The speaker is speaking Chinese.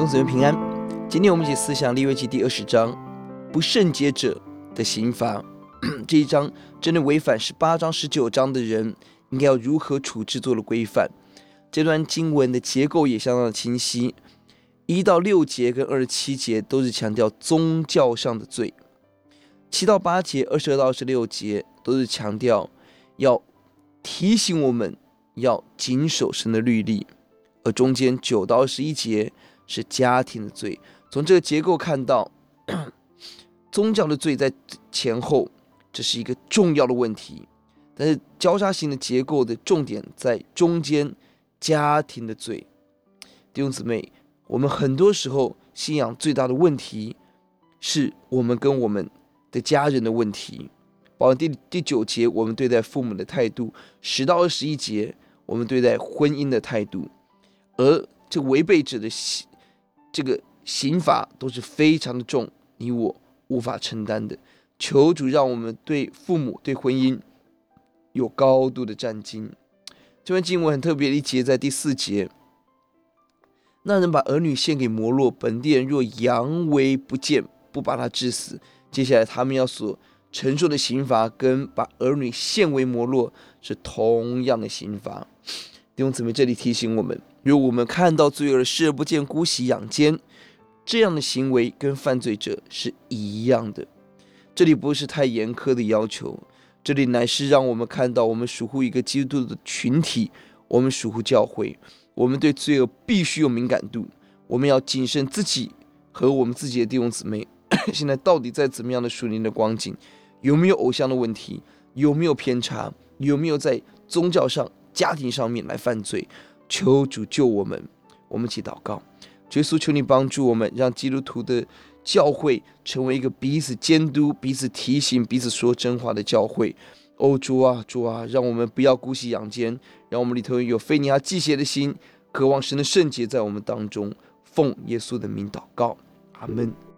众子们平安。今天我们一起思想利未记第二十章，不圣洁者的刑罚。这一章针对违反十八章、十九章的人，应该要如何处置做了规范。这段经文的结构也相当的清晰，一到六节跟二十七节都是强调宗教上的罪，七到八节、二十二到二十六节都是强调要提醒我们要谨守神的律例。而中间九到二十一节是家庭的罪。从这个结构看到，宗教的罪在前后，这是一个重要的问题。但是交叉型的结构的重点在中间，家庭的罪。弟兄姊妹，我们很多时候信仰最大的问题，是我们跟我们的家人的问题。包括第第九节，我们对待父母的态度；十到二十一节，我们对待婚姻的态度。而这违背者的，这个刑罚都是非常的重，你我无法承担的。求主让我们对父母、对婚姻有高度的战兢。这段经文很特别的一节，在第四节，那人把儿女献给摩洛，本地人若扬威不见，不把他治死，接下来他们要所承受的刑罚，跟把儿女献为摩洛是同样的刑罚。弟兄姊妹，这里提醒我们。如果我们看到罪恶视而不见，姑息养奸，这样的行为跟犯罪者是一样的。这里不是太严苛的要求，这里乃是让我们看到，我们属乎一个基督的群体，我们属乎教会，我们对罪恶必须有敏感度，我们要谨慎自己和我们自己的弟兄姊妹，现在到底在怎么样的属灵的光景，有没有偶像的问题，有没有偏差，有没有在宗教上、家庭上面来犯罪。求主救我们，我们一起祷告。耶稣，求你帮助我们，让基督徒的教会成为一个彼此监督、彼此提醒、彼此说真话的教会。哦，主啊，主啊，让我们不要姑息养奸，让我们里头有非尼哈忌邪的心，渴望神的圣洁在我们当中。奉耶稣的名祷告，阿门。